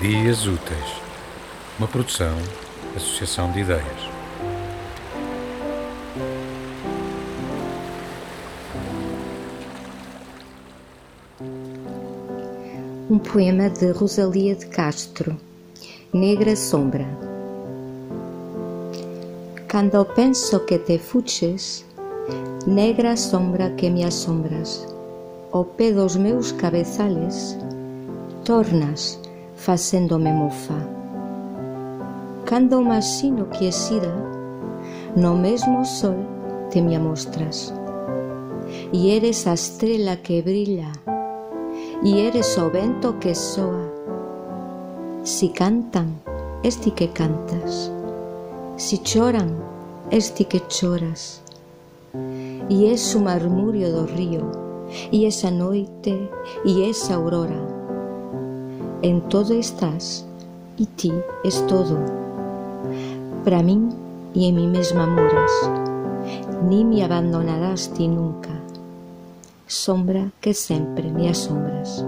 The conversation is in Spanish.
Dias Úteis, uma produção, associação de ideias. Um poema de Rosalia de Castro, Negra Sombra. Quando penso que te fuches, negra sombra que me asombras, o pé dos meus cabezales, tornas facéndome mofa. Cando imagino que exida, no mesmo sol te me amostras, e eres a estrela que brilla, e eres o vento que soa. Si cantan, esti que cantas, si choran, esti que choras, e es o marmurio do río, e esa noite, e esa aurora. En todo estás, e ti es todo. Para min e en mi mesma moras, ni me abandonarás ti nunca, sombra que sempre me asombras.